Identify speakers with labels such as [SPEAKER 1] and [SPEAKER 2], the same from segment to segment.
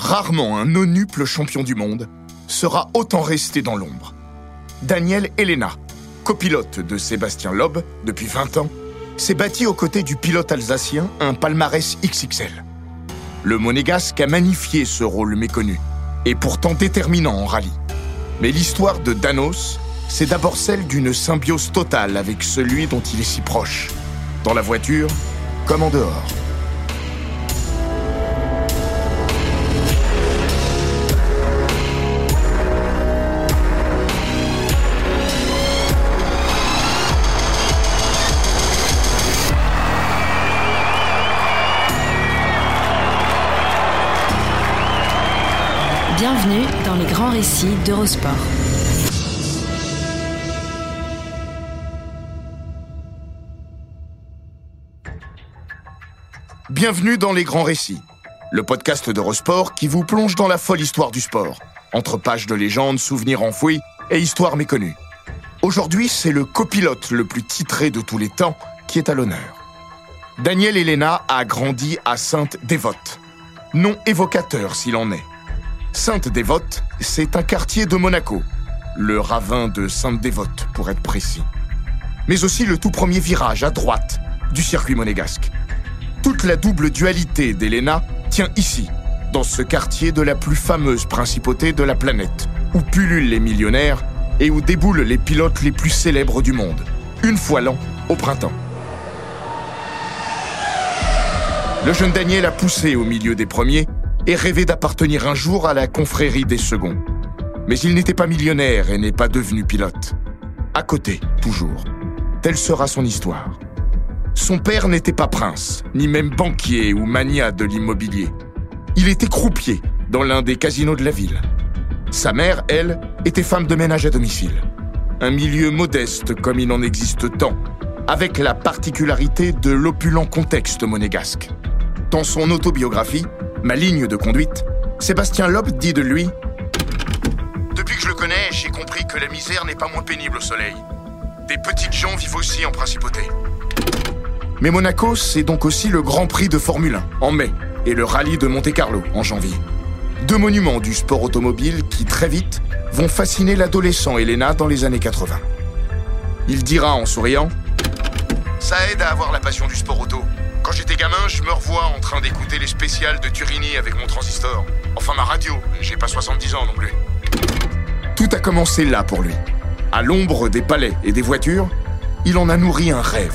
[SPEAKER 1] Rarement un nonuple champion du monde sera autant resté dans l'ombre. Daniel Elena, copilote de Sébastien Loeb depuis 20 ans, s'est bâti aux côtés du pilote alsacien un palmarès XXL. Le monégasque a magnifié ce rôle méconnu et pourtant déterminant en rallye. Mais l'histoire de Danos, c'est d'abord celle d'une symbiose totale avec celui dont il est si proche, dans la voiture comme en dehors.
[SPEAKER 2] Récits d'Eurosport.
[SPEAKER 1] Bienvenue dans Les Grands Récits, le podcast d'Eurosport qui vous plonge dans la folle histoire du sport, entre pages de légendes, souvenirs enfouis et histoires méconnues. Aujourd'hui, c'est le copilote le plus titré de tous les temps qui est à l'honneur. Daniel Elena a grandi à Sainte-Dévote, nom évocateur s'il en est. Sainte-Dévote, c'est un quartier de Monaco, le ravin de Sainte-Dévote pour être précis. Mais aussi le tout premier virage à droite du circuit monégasque. Toute la double dualité d'Elena tient ici, dans ce quartier de la plus fameuse principauté de la planète, où pullulent les millionnaires et où déboulent les pilotes les plus célèbres du monde, une fois l'an, au printemps. Le jeune Daniel a poussé au milieu des premiers et rêvait d'appartenir un jour à la confrérie des seconds. Mais il n'était pas millionnaire et n'est pas devenu pilote. À côté, toujours. Telle sera son histoire. Son père n'était pas prince, ni même banquier ou mania de l'immobilier. Il était croupier dans l'un des casinos de la ville. Sa mère, elle, était femme de ménage à domicile. Un milieu modeste comme il en existe tant, avec la particularité de l'opulent contexte monégasque. Dans son autobiographie, Ma ligne de conduite, Sébastien Loeb dit de lui Depuis que je le connais, j'ai compris que la misère n'est pas moins pénible au soleil. Des petites gens vivent aussi en principauté. Mais Monaco, c'est donc aussi le Grand Prix de Formule 1 en mai et le Rallye de Monte-Carlo en janvier. Deux monuments du sport automobile qui, très vite, vont fasciner l'adolescent Elena dans les années 80. Il dira en souriant Ça aide à avoir la passion du sport auto. Quand j'étais gamin, je me revois en train d'écouter les spéciales de Turini avec mon transistor. Enfin ma radio, j'ai pas 70 ans non plus. Tout a commencé là pour lui. À l'ombre des palais et des voitures, il en a nourri un rêve.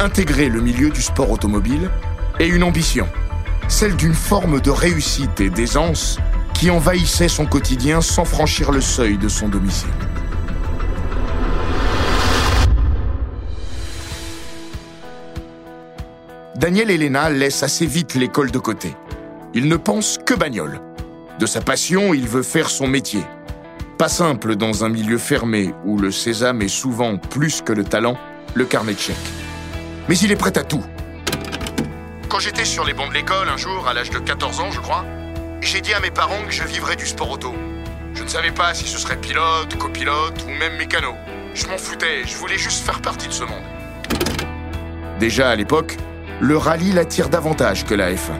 [SPEAKER 1] Intégrer le milieu du sport automobile et une ambition. Celle d'une forme de réussite et d'aisance qui envahissait son quotidien sans franchir le seuil de son domicile. Daniel Elena laisse assez vite l'école de côté. Il ne pense que bagnole. De sa passion, il veut faire son métier. Pas simple dans un milieu fermé où le sésame est souvent plus que le talent, le carnet de chèques. Mais il est prêt à tout. Quand j'étais sur les bancs de l'école un jour, à l'âge de 14 ans je crois, j'ai dit à mes parents que je vivrais du sport auto. Je ne savais pas si ce serait pilote, copilote ou même mécano. Je m'en foutais, je voulais juste faire partie de ce monde. Déjà à l'époque, le rallye l'attire davantage que la F1.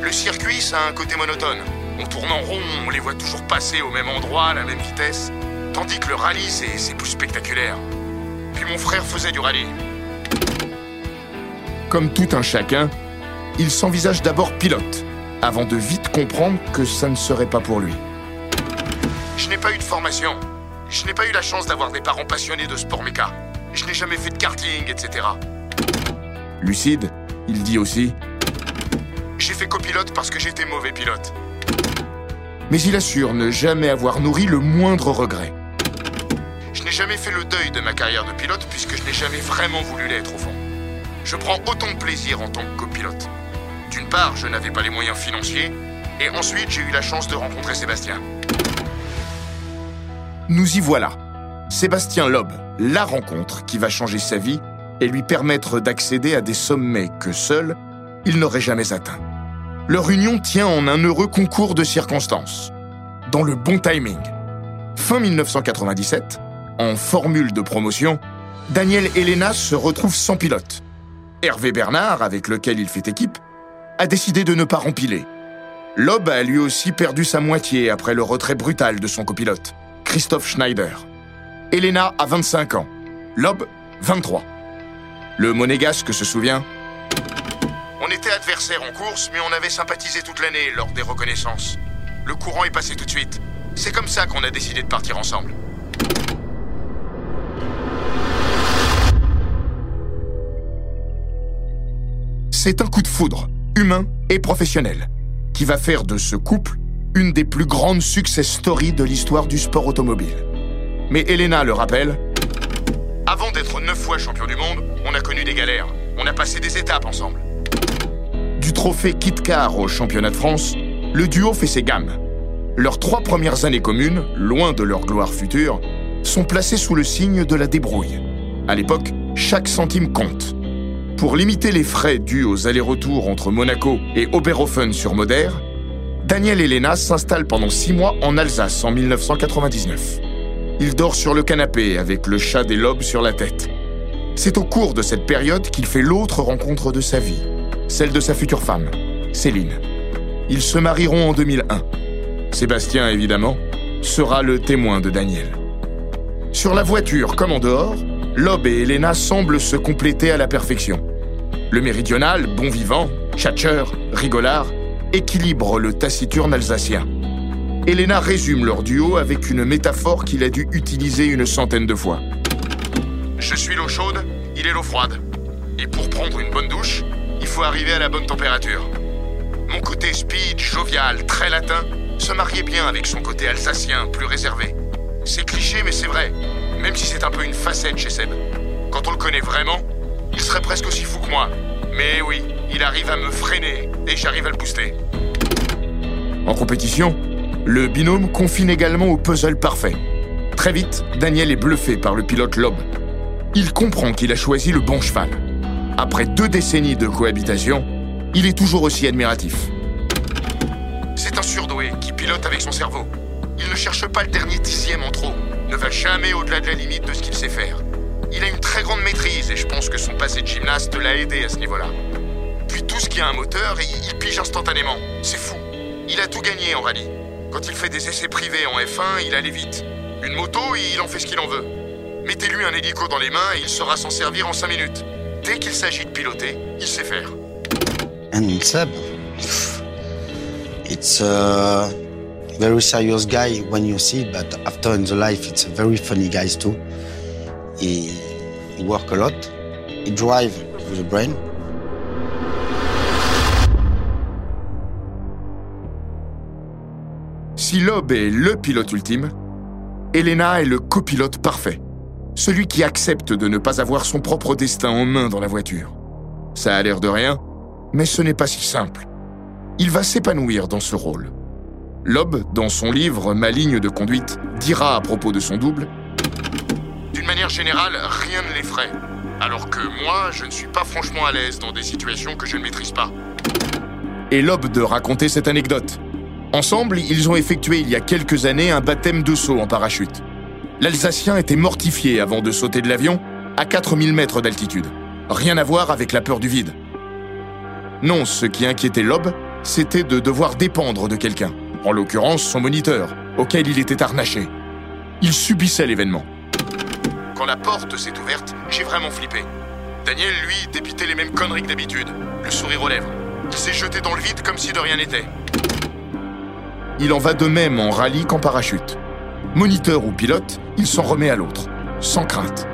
[SPEAKER 1] Le circuit, ça a un côté monotone. On tourne en rond, on les voit toujours passer au même endroit, à la même vitesse. Tandis que le rallye, c'est plus spectaculaire. Puis mon frère faisait du rallye. Comme tout un chacun, il s'envisage d'abord pilote, avant de vite comprendre que ça ne serait pas pour lui. Je n'ai pas eu de formation. Je n'ai pas eu la chance d'avoir des parents passionnés de sport méca. Je n'ai jamais fait de karting, etc. Lucide, il dit aussi J'ai fait copilote parce que j'étais mauvais pilote. Mais il assure ne jamais avoir nourri le moindre regret. Je n'ai jamais fait le deuil de ma carrière de pilote puisque je n'ai jamais vraiment voulu l'être au fond. je prends autant de plaisir en tant que copilote. D'une part, je n'avais pas les moyens financiers, et ensuite j'ai eu la chance de rencontrer Sébastien. Nous y voilà. Sébastien Loeb, la rencontre qui va changer sa vie et lui permettre d'accéder à des sommets que seul, il n'aurait jamais atteints. Leur union tient en un heureux concours de circonstances, dans le bon timing. Fin 1997, en formule de promotion, Daniel Elena se retrouve sans pilote. Hervé Bernard, avec lequel il fait équipe, a décidé de ne pas rempiler. Loeb a lui aussi perdu sa moitié après le retrait brutal de son copilote, Christophe Schneider. Elena a 25 ans, Loeb 23. Le monégasque se souvient On était adversaires en course, mais on avait sympathisé toute l'année lors des reconnaissances. Le courant est passé tout de suite. C'est comme ça qu'on a décidé de partir ensemble. C'est un coup de foudre, humain et professionnel, qui va faire de ce couple une des plus grandes success stories de l'histoire du sport automobile. Mais Elena le rappelle, avant d'être neuf fois champion du monde, on a connu des galères. On a passé des étapes ensemble. Du trophée Kit Car au championnat de France, le duo fait ses gammes. Leurs trois premières années communes, loin de leur gloire future, sont placées sous le signe de la débrouille. À l'époque, chaque centime compte. Pour limiter les frais dus aux allers-retours entre Monaco et Oberhofen sur Moder, Daniel Elena s'installe pendant six mois en Alsace en 1999. Il dort sur le canapé avec le chat des lobes sur la tête. C'est au cours de cette période qu'il fait l'autre rencontre de sa vie, celle de sa future femme, Céline. Ils se marieront en 2001. Sébastien, évidemment, sera le témoin de Daniel. Sur la voiture comme en dehors, Lob et Elena semblent se compléter à la perfection. Le méridional, bon vivant, tchatcheur, rigolard, équilibre le taciturne alsacien. Elena résume leur duo avec une métaphore qu'il a dû utiliser une centaine de fois. Je suis l'eau chaude, il est l'eau froide. Et pour prendre une bonne douche, il faut arriver à la bonne température. Mon côté speed, jovial, très latin, se mariait bien avec son côté alsacien, plus réservé. C'est cliché, mais c'est vrai même si c'est un peu une facette chez Seb. Quand on le connaît vraiment, il serait presque aussi fou que moi. Mais oui, il arrive à me freiner et j'arrive à le booster. En compétition, le binôme confine également au puzzle parfait. Très vite, Daniel est bluffé par le pilote Lob. Il comprend qu'il a choisi le bon cheval. Après deux décennies de cohabitation, il est toujours aussi admiratif. C'est un surdoué qui pilote avec son cerveau. Il ne cherche pas le dernier dixième en trop ne va jamais au-delà de la limite de ce qu'il sait faire. Il a une très grande maîtrise et je pense que son passé de gymnaste l'a aidé à ce niveau-là. Puis tout ce qui a un moteur, il, pige instantanément. C'est fou. Il a tout gagné en rallye. Quand il fait des essais privés en F1, il allait vite. Une moto, il en fait ce qu'il en veut. Mettez-lui un hélico dans les mains et il saura s'en servir en 5 minutes. Dès qu'il s'agit de piloter, il sait faire.
[SPEAKER 3] And Seb, it's uh, very serious guy when you see, but after in the life, it's a very funny guy too. He, he work a lot. He drive with the brain.
[SPEAKER 1] Si Loeb est le pilote ultime, Elena est le copilote parfait. Celui qui accepte de ne pas avoir son propre destin en main dans la voiture. Ça a l'air de rien, mais ce n'est pas si simple. Il va s'épanouir dans ce rôle. Loeb, dans son livre Ma ligne de conduite, dira à propos de son double D'une manière générale, rien ne l'effraie. Alors que moi, je ne suis pas franchement à l'aise dans des situations que je ne maîtrise pas. Et Loeb de raconter cette anecdote. Ensemble, ils ont effectué il y a quelques années un baptême de saut en parachute. L'Alsacien était mortifié avant de sauter de l'avion à 4000 mètres d'altitude. Rien à voir avec la peur du vide. Non, ce qui inquiétait Loeb, c'était de devoir dépendre de quelqu'un en l'occurrence son moniteur, auquel il était harnaché. Il subissait l'événement. Quand la porte s'est ouverte, j'ai vraiment flippé. Daniel, lui, dépitait les mêmes conneries que d'habitude, le sourire aux lèvres. Il s'est jeté dans le vide comme si de rien n'était. Il en va de même en rallye qu'en parachute. Moniteur ou pilote, il s'en remet à l'autre, sans crainte.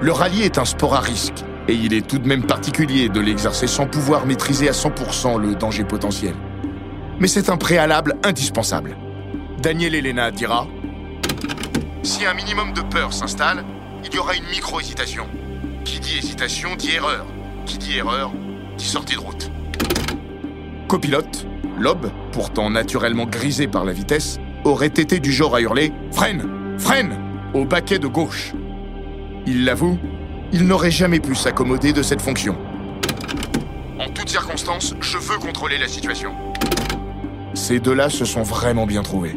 [SPEAKER 1] Le rallye est un sport à risque, et il est tout de même particulier de l'exercer sans pouvoir maîtriser à 100% le danger potentiel mais c'est un préalable indispensable. Daniel Elena dira Si un minimum de peur s'installe, il y aura une micro-hésitation. Qui dit hésitation dit erreur. qui dit erreur, dit sortie de route. Copilote, Lob, pourtant naturellement grisé par la vitesse, aurait été du genre à hurler Freine Freine au baquet de gauche. Il l'avoue, il n'aurait jamais pu s'accommoder de cette fonction. En toutes circonstances, je veux contrôler la situation. Ces deux-là se sont vraiment bien trouvés.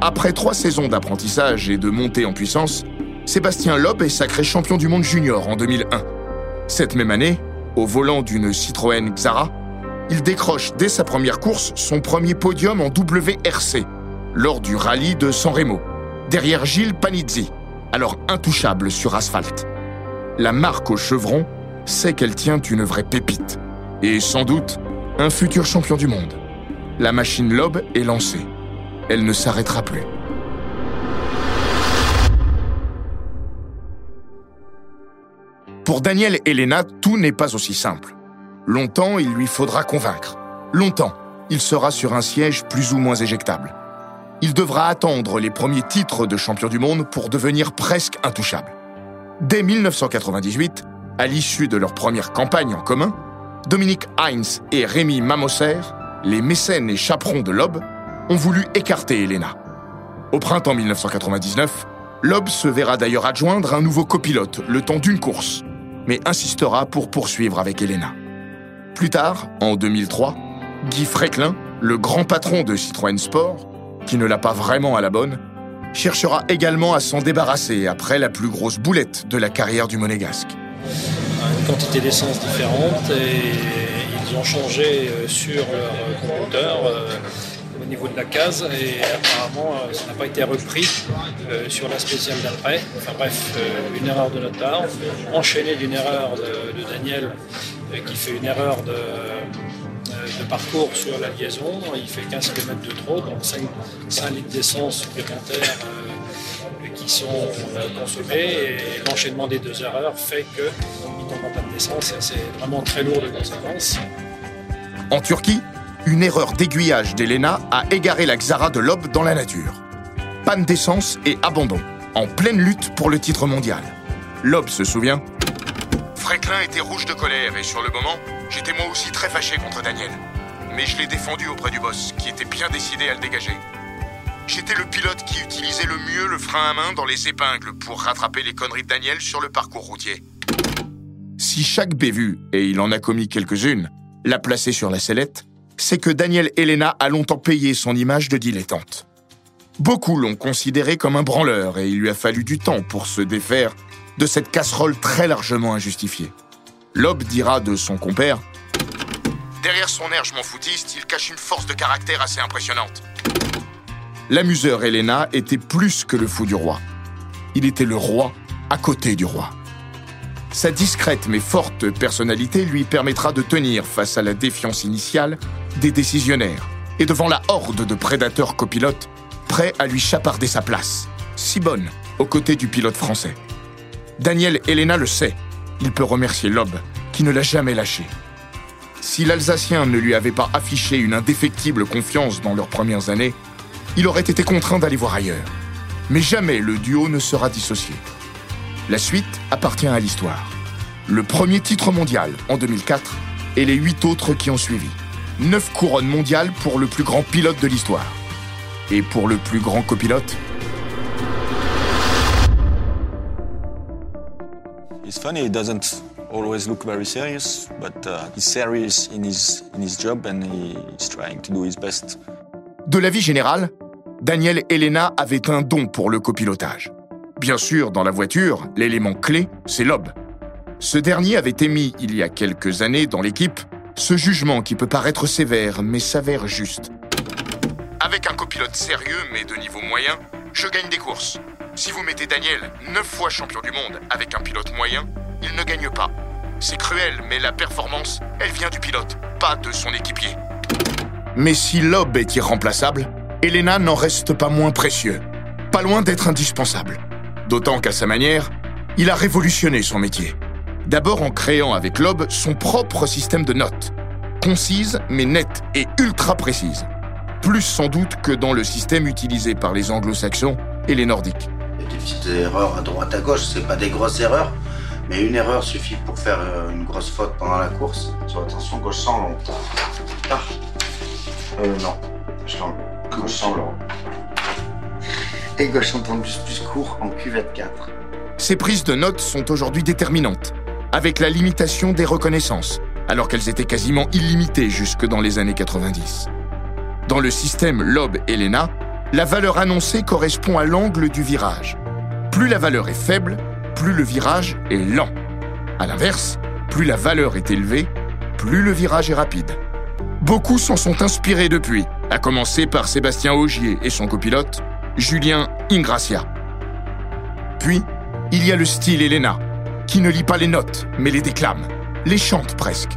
[SPEAKER 1] Après trois saisons d'apprentissage et de montée en puissance, Sébastien Loeb est sacré champion du monde junior en 2001. Cette même année, au volant d'une Citroën Xara, il décroche dès sa première course son premier podium en WRC, lors du rallye de San Remo, derrière Gilles Panizzi, alors intouchable sur asphalte. La marque au chevron sait qu'elle tient une vraie pépite, et sans doute un futur champion du monde. La machine Loeb est lancée. Elle ne s'arrêtera plus. Pour Daniel Elena, tout n'est pas aussi simple. Longtemps, il lui faudra convaincre. Longtemps, il sera sur un siège plus ou moins éjectable. Il devra attendre les premiers titres de champion du monde pour devenir presque intouchable. Dès 1998, à l'issue de leur première campagne en commun, Dominique Heinz et Rémi Mamoser, les mécènes et chaperons de Loeb, ont voulu écarter Elena. Au printemps 1999, Loeb se verra d'ailleurs adjoindre un nouveau copilote le temps d'une course, mais insistera pour poursuivre avec Elena. Plus tard, en 2003, Guy Frecklin, le grand patron de Citroën Sport, qui ne l'a pas vraiment à la bonne, cherchera également à s'en débarrasser après la plus grosse boulette de la carrière du monégasque.
[SPEAKER 4] Une quantité d'essence différente et ils ont changé euh, sur leur conducteur euh, au niveau de la case et apparemment euh, ça n'a pas été repris sur la spéciale d'après. Enfin bref, une erreur de notre part, enchaînée d'une erreur de Daniel qui fait une erreur de, de, parcours sur la liaison. Il fait 15 km de trop, donc 5, 5 litres d'essence supplémentaires euh, qui sont euh, consommés. Et l'enchaînement des deux erreurs fait qu'il tombe en panne d'essence c'est vraiment très lourd de conséquences.
[SPEAKER 1] En Turquie, une erreur d'aiguillage d'Elena a égaré la Xara de Lob dans la nature. Panne d'essence et abandon, en pleine lutte pour le titre mondial. Lob se souvient Fréclin était rouge de colère et sur le moment, j'étais moi aussi très fâché contre Daniel. Mais je l'ai défendu auprès du boss, qui était bien décidé à le dégager. J'étais le pilote qui utilisait le mieux le frein à main dans les épingles pour rattraper les conneries de Daniel sur le parcours routier. Si chaque bévue, et il en a commis quelques-unes, l'a placé sur la sellette, c'est que Daniel Elena a longtemps payé son image de dilettante. Beaucoup l'ont considéré comme un branleur et il lui a fallu du temps pour se défaire de cette casserole très largement injustifiée. Lob dira de son compère Derrière son air je m'en foutiste, il cache une force de caractère assez impressionnante. L'amuseur Elena était plus que le fou du roi. Il était le roi à côté du roi. Sa discrète mais forte personnalité lui permettra de tenir face à la défiance initiale des décisionnaires et devant la horde de prédateurs copilotes prêts à lui chaparder sa place, si bonne aux côtés du pilote français. Daniel Elena le sait. Il peut remercier Lob, qui ne l'a jamais lâché. Si l'Alsacien ne lui avait pas affiché une indéfectible confiance dans leurs premières années, il aurait été contraint d'aller voir ailleurs. Mais jamais le duo ne sera dissocié. La suite appartient à l'histoire. Le premier titre mondial en 2004 et les huit autres qui ont suivi. Neuf couronnes mondiales pour le plus grand pilote de l'histoire. Et pour le plus grand copilote,
[SPEAKER 5] It's funny, he doesn't always look very serious, but uh, he's serious in his, in his job and he's trying to do his best.
[SPEAKER 1] De la vie générale, Daniel Elena avait un don pour le copilotage. Bien sûr, dans la voiture, l'élément clé, c'est Lob. Ce dernier avait émis, il y a quelques années, dans l'équipe, ce jugement qui peut paraître sévère, mais s'avère juste. Avec un copilote sérieux, mais de niveau moyen, je gagne des courses. Si vous mettez Daniel, neuf fois champion du monde, avec un pilote moyen, il ne gagne pas. C'est cruel, mais la performance, elle vient du pilote, pas de son équipier. Mais si Lob est irremplaçable, Elena n'en reste pas moins précieux, pas loin d'être indispensable. D'autant qu'à sa manière, il a révolutionné son métier. D'abord en créant avec Lob son propre système de notes, concise mais nette et ultra précise. Plus sans doute que dans le système utilisé par les anglo-saxons et les nordiques
[SPEAKER 3] petites erreurs à droite à gauche, c'est pas des grosses erreurs. Mais une erreur suffit pour faire euh, une grosse faute pendant la course. Sur attention, gauche sans long. Ah. Euh, non. Je. Gauche sans long. Et gauche en plus plus court en cuvette 4.
[SPEAKER 1] Ces prises de notes sont aujourd'hui déterminantes, avec la limitation des reconnaissances, alors qu'elles étaient quasiment illimitées jusque dans les années 90. Dans le système Loeb-Elena, la valeur annoncée correspond à l'angle du virage. Plus la valeur est faible, plus le virage est lent. A l'inverse, plus la valeur est élevée, plus le virage est rapide. Beaucoup s'en sont inspirés depuis, à commencer par Sébastien Augier et son copilote, Julien Ingracia. Puis, il y a le style Elena, qui ne lit pas les notes, mais les déclame, les chante presque.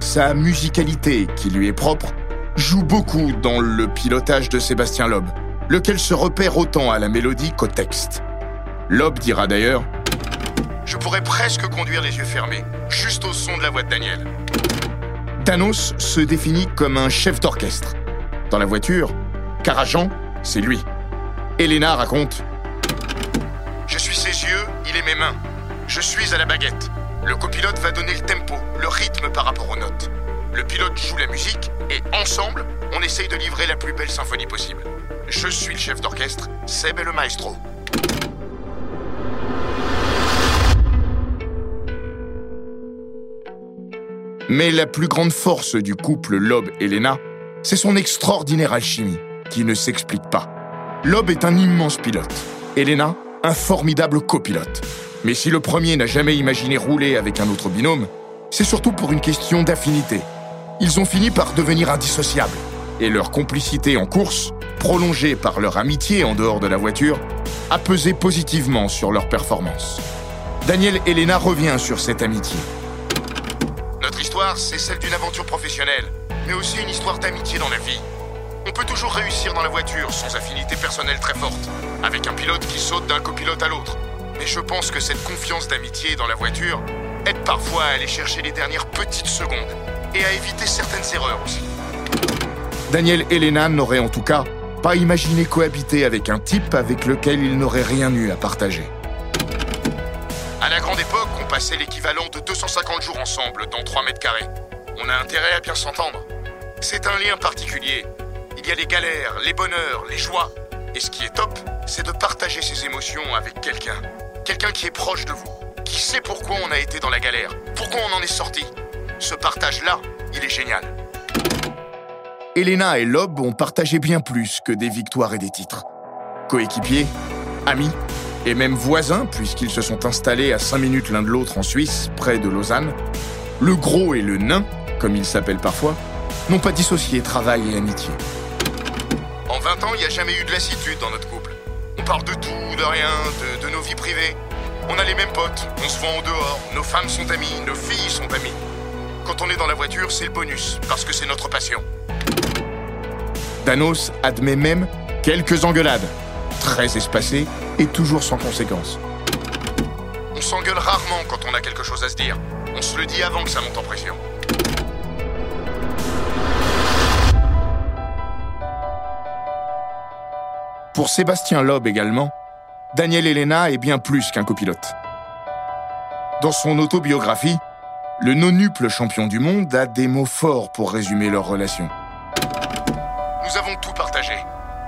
[SPEAKER 1] Sa musicalité, qui lui est propre, joue beaucoup dans le pilotage de Sébastien Loeb, lequel se repère autant à la mélodie qu'au texte. Loeb dira d'ailleurs Je pourrais presque conduire les yeux fermés, juste au son de la voix de Daniel. Thanos se définit comme un chef d'orchestre. Dans la voiture, Carajan, c'est lui. Elena raconte Je suis ses yeux, il est mes mains. Je suis à la baguette. Le copilote va donner le tempo, le rythme par rapport aux notes. Le pilote joue la musique et ensemble, on essaye de livrer la plus belle symphonie possible. Je suis le chef d'orchestre, Seb est le maestro. Mais la plus grande force du couple Loeb-Elena, c'est son extraordinaire alchimie, qui ne s'explique pas. Loeb est un immense pilote, Elena, un formidable copilote. Mais si le premier n'a jamais imaginé rouler avec un autre binôme, c'est surtout pour une question d'affinité. Ils ont fini par devenir indissociables, et leur complicité en course, prolongée par leur amitié en dehors de la voiture, a pesé positivement sur leur performance. Daniel Elena revient sur cette amitié. Notre histoire, c'est celle d'une aventure professionnelle, mais aussi une histoire d'amitié dans la vie. On peut toujours réussir dans la voiture sans affinité personnelle très forte, avec un pilote qui saute d'un copilote à l'autre. Mais je pense que cette confiance d'amitié dans la voiture aide parfois à aller chercher les dernières petites secondes et à éviter certaines erreurs aussi. Daniel Elena n'aurait en tout cas pas imaginé cohabiter avec un type avec lequel il n'aurait rien eu à partager. À la grande passait l'équivalent de 250 jours ensemble dans 3 mètres carrés. On a intérêt à bien s'entendre. C'est un lien particulier. Il y a les galères, les bonheurs, les joies. Et ce qui est top, c'est de partager ses émotions avec quelqu'un. Quelqu'un qui est proche de vous, qui sait pourquoi on a été dans la galère, pourquoi on en est sorti. Ce partage-là, il est génial. Elena et Lob ont partagé bien plus que des victoires et des titres. Coéquipiers, amis et même voisins, puisqu'ils se sont installés à 5 minutes l'un de l'autre en Suisse, près de Lausanne, le gros et le nain, comme ils s'appellent parfois, n'ont pas dissocié travail et amitié. En 20 ans, il n'y a jamais eu de lassitude dans notre couple. On parle de tout, de rien, de, nos vies privées. On a les mêmes potes, on se voit en dehors, nos femmes sont amies, nos filles sont amies. Quand on est dans la voiture, c'est le bonus, parce que c'est notre passion. Danos admet même quelques engueulades, très espacées et toujours sans conséquence. On s'engueule rarement quand on a quelque chose à se dire. On se le dit avant que ça monte en pression. Pour Sébastien Loeb également, Daniel Elena est bien plus qu'un copilote. Dans son autobiographie, le nonuple champion du monde a des mots forts pour résumer leur relation. Nous avons tout partagé.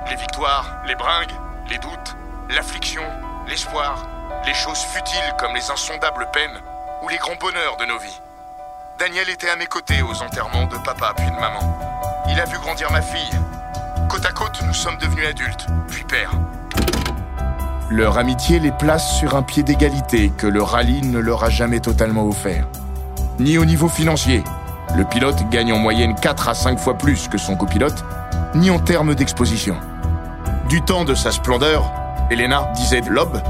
[SPEAKER 1] Les victoires, les bringues, les doutes, l'affliction, l'espoir, les choses futiles comme les insondables peines ou les grands bonheurs de nos vies. Daniel était à mes côtés aux enterrements de papa puis de maman. Il a vu grandir ma fille. Côte à côte, nous sommes devenus adultes, puis pères. Leur amitié les place sur un pied d'égalité que le rallye ne leur a jamais totalement offert. Ni au niveau financier, le pilote gagne en moyenne 4 à 5 fois plus que son copilote, ni en termes d'exposition. Du temps de sa splendeur, Elena disait de Lob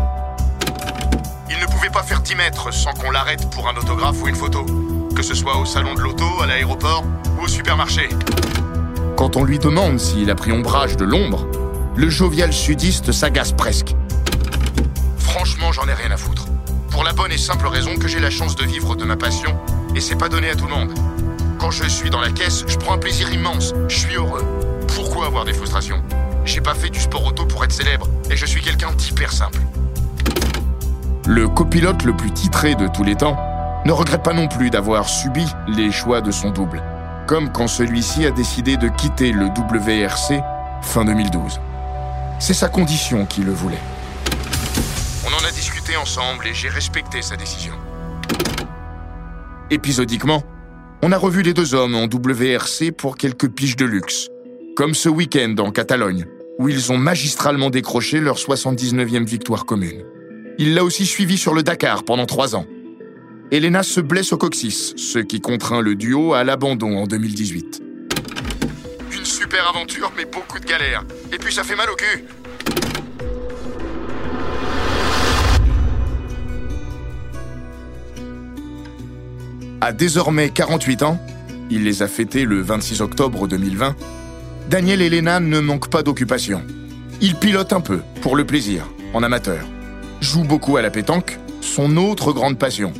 [SPEAKER 1] Il ne pouvait pas faire 10 mètres sans qu'on l'arrête pour un autographe ou une photo, que ce soit au salon de l'auto, à l'aéroport ou au supermarché. Quand on lui demande s'il a pris ombrage de l'ombre, le jovial sudiste s'agace presque. Franchement, j'en ai rien à foutre. Pour la bonne et simple raison que j'ai la chance de vivre de ma passion, et c'est pas donné à tout le monde. Quand je suis dans la caisse, je prends un plaisir immense, je suis heureux. Pourquoi avoir des frustrations? J'ai pas fait du sport auto pour être célèbre, et je suis quelqu'un d'hyper simple. le copilote le plus titré de tous les temps, ne regrette pas non plus d'avoir subi les choix de son double, comme quand celui-ci a décidé de quitter le WRC fin 2012. C'est sa condition qui le voulait. On en a discuté ensemble et j'ai respecté sa décision. Épisodiquement, on a revu les deux hommes en WRC pour quelques piges de luxe, comme ce week-end en Catalogne, où ils ont magistralement décroché leur 79e victoire commune. Il l'a aussi suivi sur le Dakar pendant trois ans. Elena se blesse au coccyx, ce qui contraint le duo à l'abandon en 2018. Une super aventure, mais beaucoup de galères. Et puis ça fait mal au cul. À désormais 48 ans, il les a fêtés le 26 octobre 2020, Daniel Elena ne manque pas d'occupation. Il pilote un peu, pour le plaisir, en amateur. Joue beaucoup à la pétanque, son autre grande passion.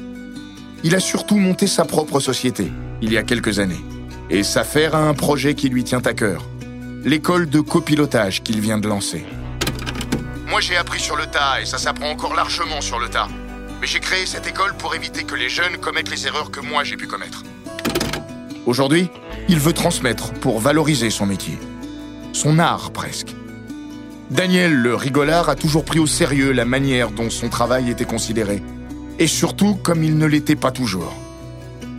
[SPEAKER 1] Il a surtout monté sa propre société, il y a quelques années. Et s'affaire à un projet qui lui tient à cœur. L'école de copilotage qu'il vient de lancer. Moi j'ai appris sur le tas et ça s'apprend encore largement sur le tas. Mais j'ai créé cette école pour éviter que les jeunes commettent les erreurs que moi j'ai pu commettre. Aujourd'hui, il veut transmettre pour valoriser son métier. Son art presque. Daniel le rigolard a toujours pris au sérieux la manière dont son travail était considéré. Et surtout comme il ne l'était pas toujours.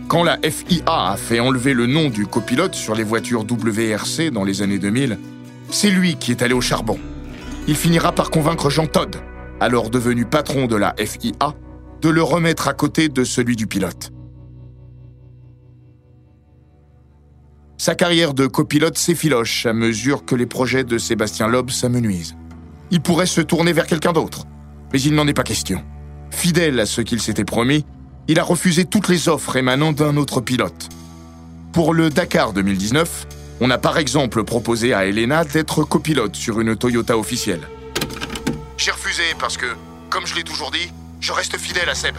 [SPEAKER 1] Quand la FIA a fait enlever le nom du copilote sur les voitures WRC dans les années 2000, c'est lui qui est allé au charbon. Il finira par convaincre Jean Todd, alors devenu patron de la FIA, de le remettre à côté de celui du pilote. Sa carrière de copilote s'effiloche à mesure que les projets de Sébastien Loeb s'amenuisent. Il pourrait se tourner vers quelqu'un d'autre, mais il n'en est pas question. Fidèle à ce qu'il s'était promis, il a refusé toutes les offres émanant d'un autre pilote. Pour le Dakar 2019, on a par exemple proposé à Elena d'être copilote sur une Toyota officielle. J'ai refusé parce que, comme je l'ai toujours dit, je reste fidèle à Seb.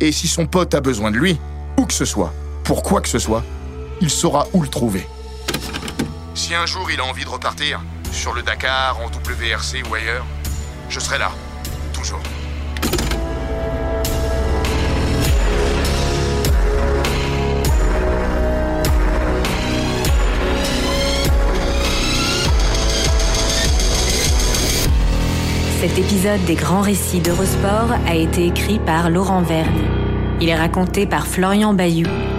[SPEAKER 1] Et si son pote a besoin de lui, où que ce soit, pour quoi que ce soit, il saura où le trouver. Si un jour il a envie de repartir, sur le Dakar, en WRC ou ailleurs, je serai là, toujours.
[SPEAKER 2] Cet épisode des grands récits d'Eurosport a été écrit par Laurent Verne. Il est raconté par Florian Bayou,